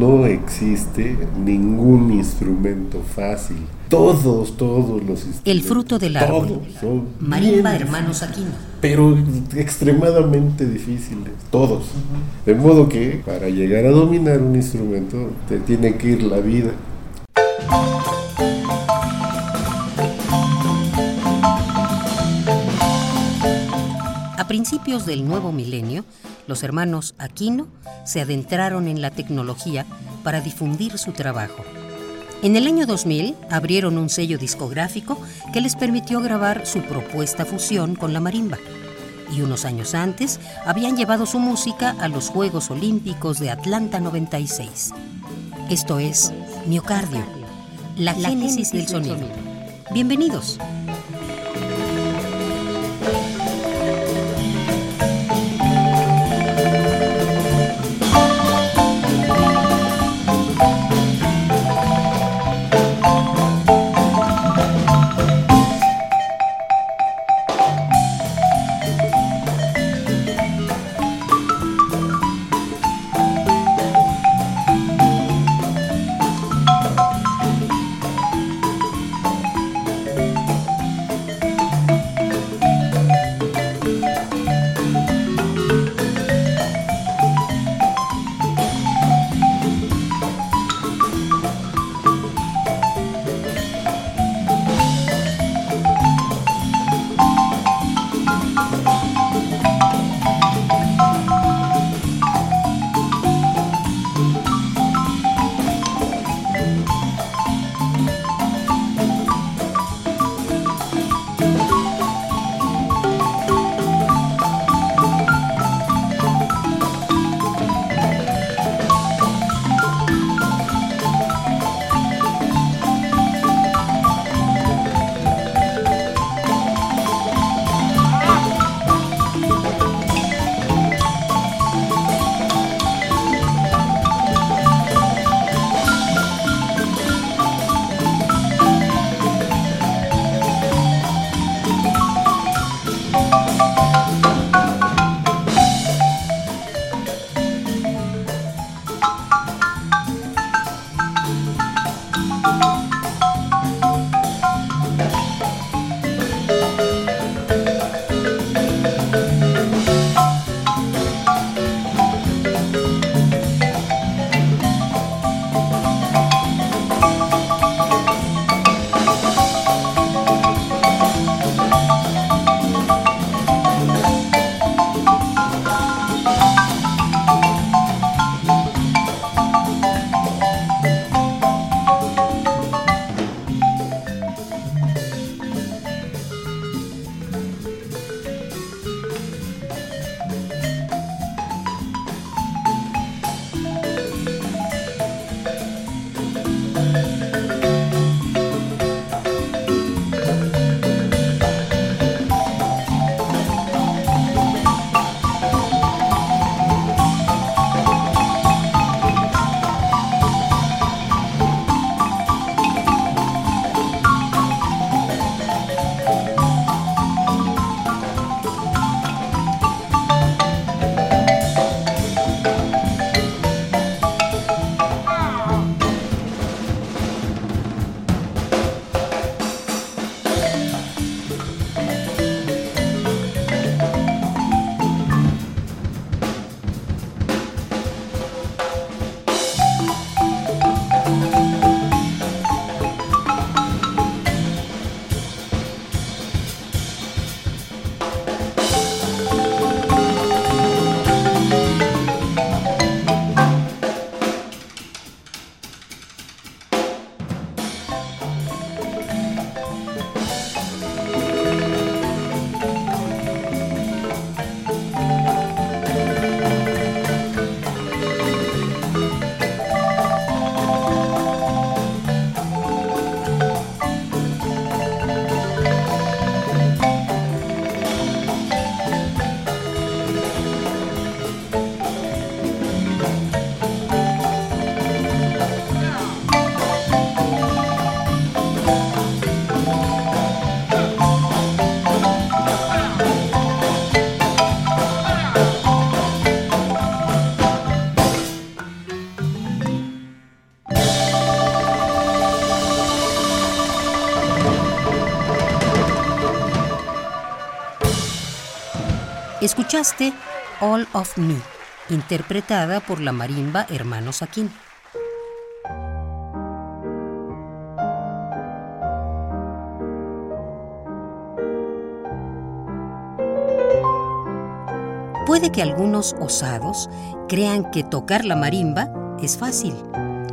No existe ningún instrumento fácil. Todos, todos los instrumentos. El fruto del árbol. Todos son Marimba Hermanos Aquino. pero extremadamente difíciles, todos. De modo que para llegar a dominar un instrumento te tiene que ir la vida. A principios del nuevo milenio, los hermanos Aquino se adentraron en la tecnología para difundir su trabajo. En el año 2000 abrieron un sello discográfico que les permitió grabar su propuesta fusión con la marimba. Y unos años antes habían llevado su música a los Juegos Olímpicos de Atlanta 96. Esto es Miocardio, la génesis del sonido. Bienvenidos. Escuchaste All of Me, interpretada por la marimba Hermanos Aquín. Puede que algunos osados crean que tocar la marimba es fácil,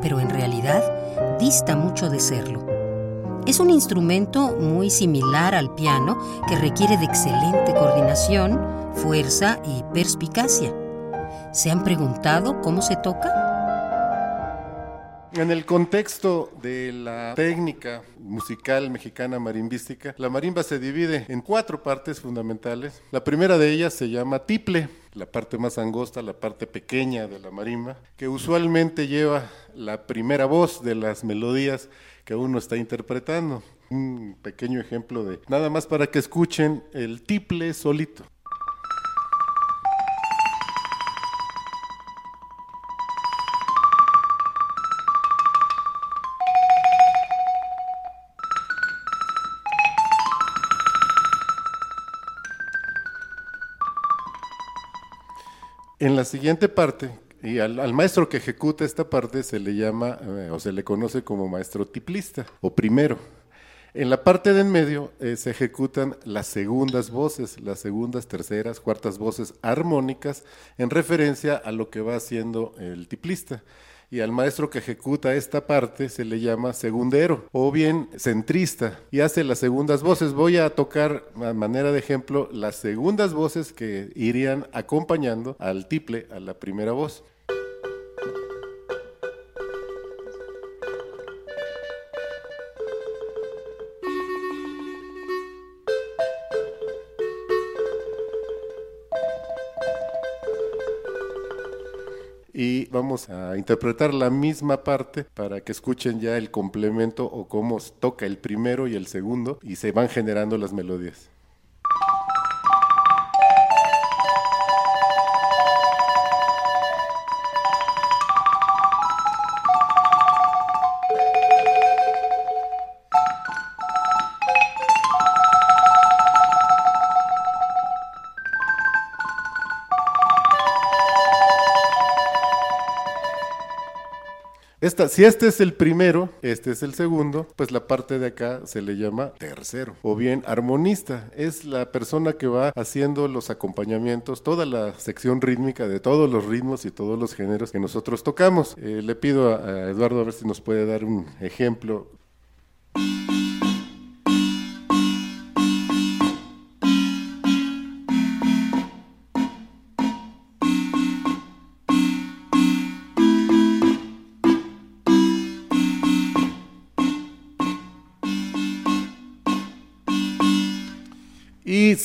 pero en realidad dista mucho de serlo. Es un instrumento muy similar al piano que requiere de excelente coordinación, fuerza y perspicacia. ¿Se han preguntado cómo se toca? En el contexto de la técnica musical mexicana marimbística, la marimba se divide en cuatro partes fundamentales. La primera de ellas se llama tiple, la parte más angosta, la parte pequeña de la marimba, que usualmente lleva la primera voz de las melodías que uno está interpretando. Un pequeño ejemplo de nada más para que escuchen el tiple solito. En la siguiente parte, y al, maestro que ejecuta esta parte se le llama eh, o se le conoce como maestro tiplista o primero. En la parte de en medio eh, se ejecutan las segundas voces, las segundas, terceras, cuartas voces armónicas en referencia a lo que va haciendo el tiplista y al maestro que ejecuta esta parte se le llama segundero o bien centrista y hace las segundas voces. Voy a tocar a manera de ejemplo las segundas voces que irían acompañando al tiple, a la primera voz. Y vamos a interpretar la misma parte para que escuchen ya el complemento o cómo toca el primero y el segundo y se van generando las melodías. Si este es el primero, este es el segundo, pues la parte de acá se le llama tercero. O bien armonista, es la persona que va haciendo los acompañamientos, toda la sección rítmica de todos los ritmos y todos los géneros que nosotros tocamos. Eh, le pido a Eduardo a ver si nos puede dar un ejemplo.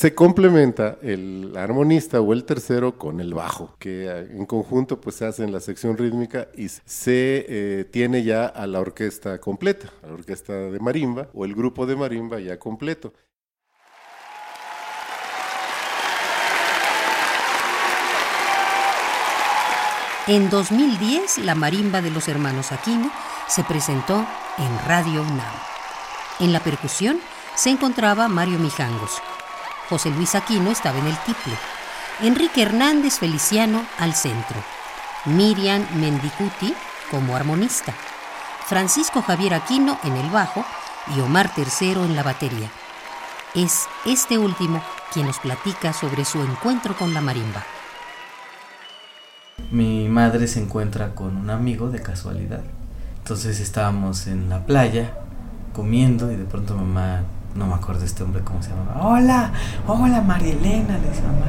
Se complementa el armonista o el tercero con el bajo, que eh, en conjunto pues se hace en la sección rítmica y se eh, tiene ya a la orquesta completa, a la orquesta de marimba o el grupo de marimba ya completo. En 2010, la marimba de los hermanos Aquino se presentó en Radio UNAM. En la percusión se encontraba Mario Mijangos, José Luis Aquino estaba en el tiple, Enrique Hernández Feliciano al centro, Miriam Mendicuti como armonista, Francisco Javier Aquino en el bajo y Omar Tercero en la batería. Es este último quien nos platica sobre su encuentro con la marimba. Mi madre se encuentra con un amigo de casualidad. Entonces estábamos en la playa comiendo y de pronto mamá no me acuerdo este hombre cómo se llamaba. Hola, hola María Elena, le dice mamá.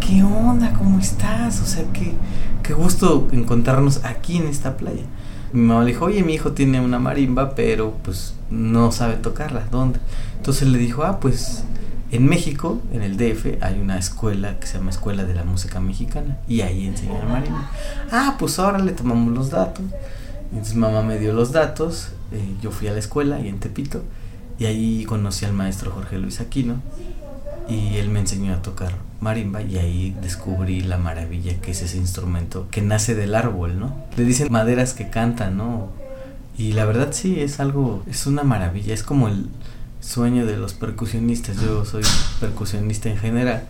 ¿Qué onda? ¿Cómo estás? O sea, qué, qué gusto encontrarnos aquí en esta playa. Mi mamá le dijo, oye, mi hijo tiene una marimba, pero pues no sabe tocarla. ¿Dónde? Entonces le dijo, ah, pues en México, en el DF, hay una escuela que se llama Escuela de la Música Mexicana y ahí enseñan marimba. Ah, pues ahora le tomamos los datos. Entonces mamá me dio los datos, eh, yo fui a la escuela y en Tepito y ahí conocí al maestro Jorge Luis Aquino y él me enseñó a tocar marimba y ahí descubrí la maravilla que es ese instrumento que nace del árbol, ¿no? Le dicen maderas que cantan, ¿no? Y la verdad sí, es algo, es una maravilla, es como el, sueño de los percusionistas. Yo soy percusionista en general,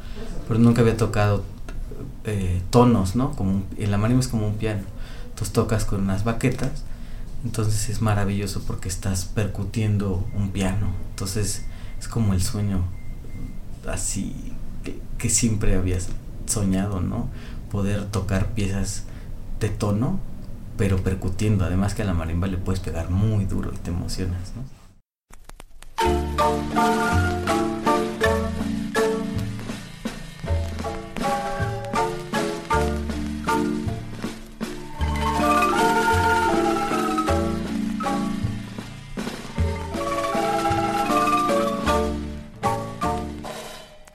pero nunca había tocado eh, tonos, ¿no? Como en la marimba es como un piano. Entonces tocas con unas baquetas, entonces es maravilloso porque estás percutiendo un piano. Entonces es como el sueño así que, siempre habías soñado, ¿no? Poder tocar piezas de tono, pero percutiendo. Además que a la marimba le puedes pegar muy duro y te emocionas, ¿no?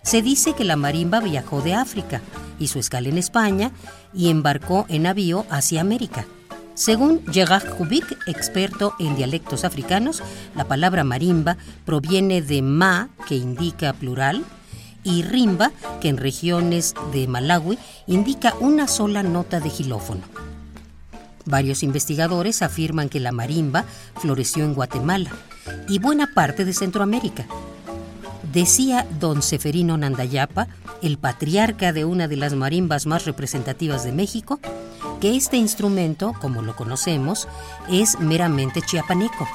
Se dice que la marimba viajó de África, hizo escala en España y embarcó en navío hacia América. Según Gerard Kubik, experto en dialectos africanos, la palabra marimba proviene de ma, que indica plural, y rimba, que en regiones de Malawi indica una sola nota de gilófono. Varios investigadores afirman que la marimba floreció en Guatemala y buena parte de Centroamérica. Decía don Seferino Nandayapa, el patriarca de una de las marimbas más representativas de México, que este instrumento, como lo conocemos, es meramente chiapaneco,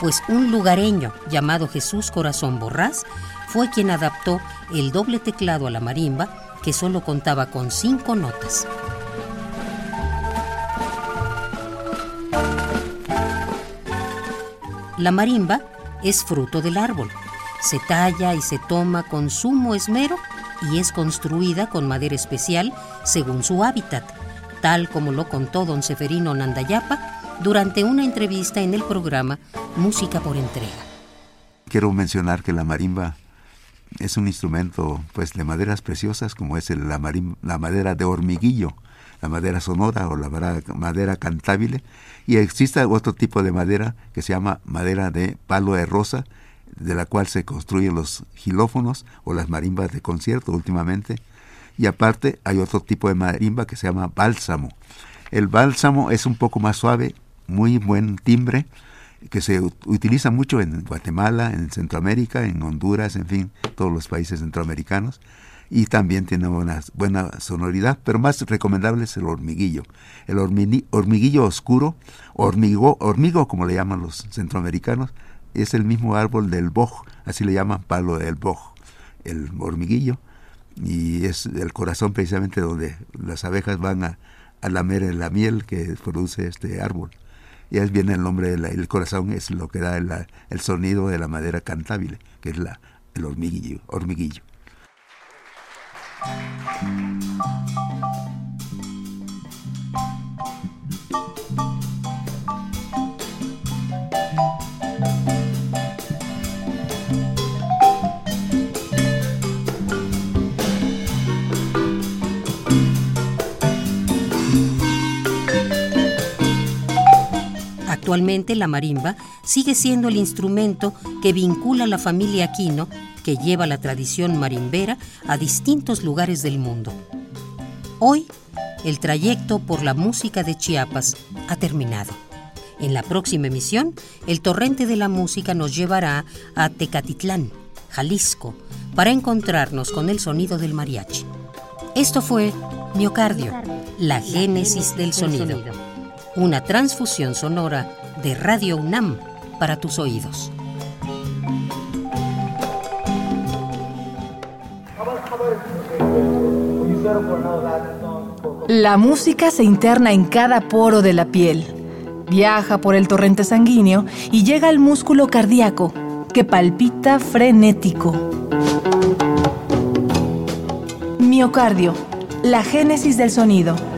pues un lugareño llamado Jesús Corazón Borrás fue quien adaptó el doble teclado a la marimba, que solo contaba con cinco notas. La marimba es fruto del árbol se talla y se toma con sumo esmero y es construida con madera especial según su hábitat, tal como lo contó don Seferino Nandayapa durante una entrevista en el programa Música por Entrega. Quiero mencionar que la marimba es un instrumento pues de maderas preciosas como es la, la madera de hormiguillo, la madera sonora o la madera cantable y existe otro tipo de madera que se llama madera de palo de rosa de la cual se construyen los gilófonos o las marimbas de concierto últimamente. Y aparte hay otro tipo de marimba que se llama bálsamo. El bálsamo es un poco más suave, muy buen timbre, que se utiliza mucho en Guatemala, en Centroamérica, en Honduras, en fin, todos los países centroamericanos. Y también tiene una buena sonoridad, pero más recomendable es el hormiguillo. El hormiguillo oscuro, hormigo, hormigo como le llaman los centroamericanos, es el mismo árbol del boj, así le llaman palo del boj, el hormiguillo, y es el corazón precisamente donde las abejas van a, lamer la miel que produce este árbol. Y ahí viene el nombre del corazón, es lo que da el, sonido de la madera cantable, que es la, el hormiguillo. hormiguillo. Actualmente la marimba sigue siendo el instrumento que vincula a la familia Aquino, que lleva la tradición marimbera a distintos lugares del mundo. Hoy, el trayecto por la música de Chiapas ha terminado. En la próxima emisión, el torrente de la música nos llevará a Tecatitlán, Jalisco, para encontrarnos con el sonido del mariachi. Esto fue Miocardio, la génesis del sonido. Una transfusión sonora de Radio UNAM para tus oídos. La música se interna en cada poro de la piel, viaja por el torrente sanguíneo y llega al músculo cardíaco que palpita frenético. Miocardio, la génesis del sonido